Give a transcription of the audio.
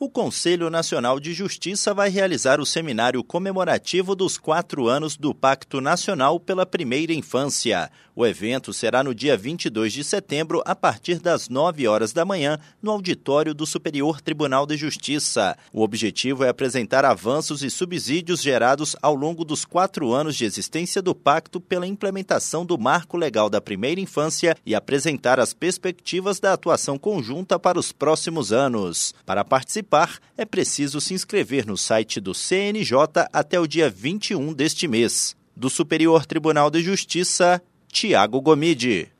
o Conselho Nacional de Justiça vai realizar o seminário comemorativo dos quatro anos do Pacto Nacional pela Primeira Infância. O evento será no dia 22 de setembro, a partir das 9 horas da manhã, no auditório do Superior Tribunal de Justiça. O objetivo é apresentar avanços e subsídios gerados ao longo dos quatro anos de existência do Pacto pela implementação do Marco Legal da Primeira Infância e apresentar as perspectivas da atuação conjunta para os próximos anos. Para participar, participar, é preciso se inscrever no site do CNJ até o dia 21 deste mês. Do Superior Tribunal de Justiça, Tiago Gomide.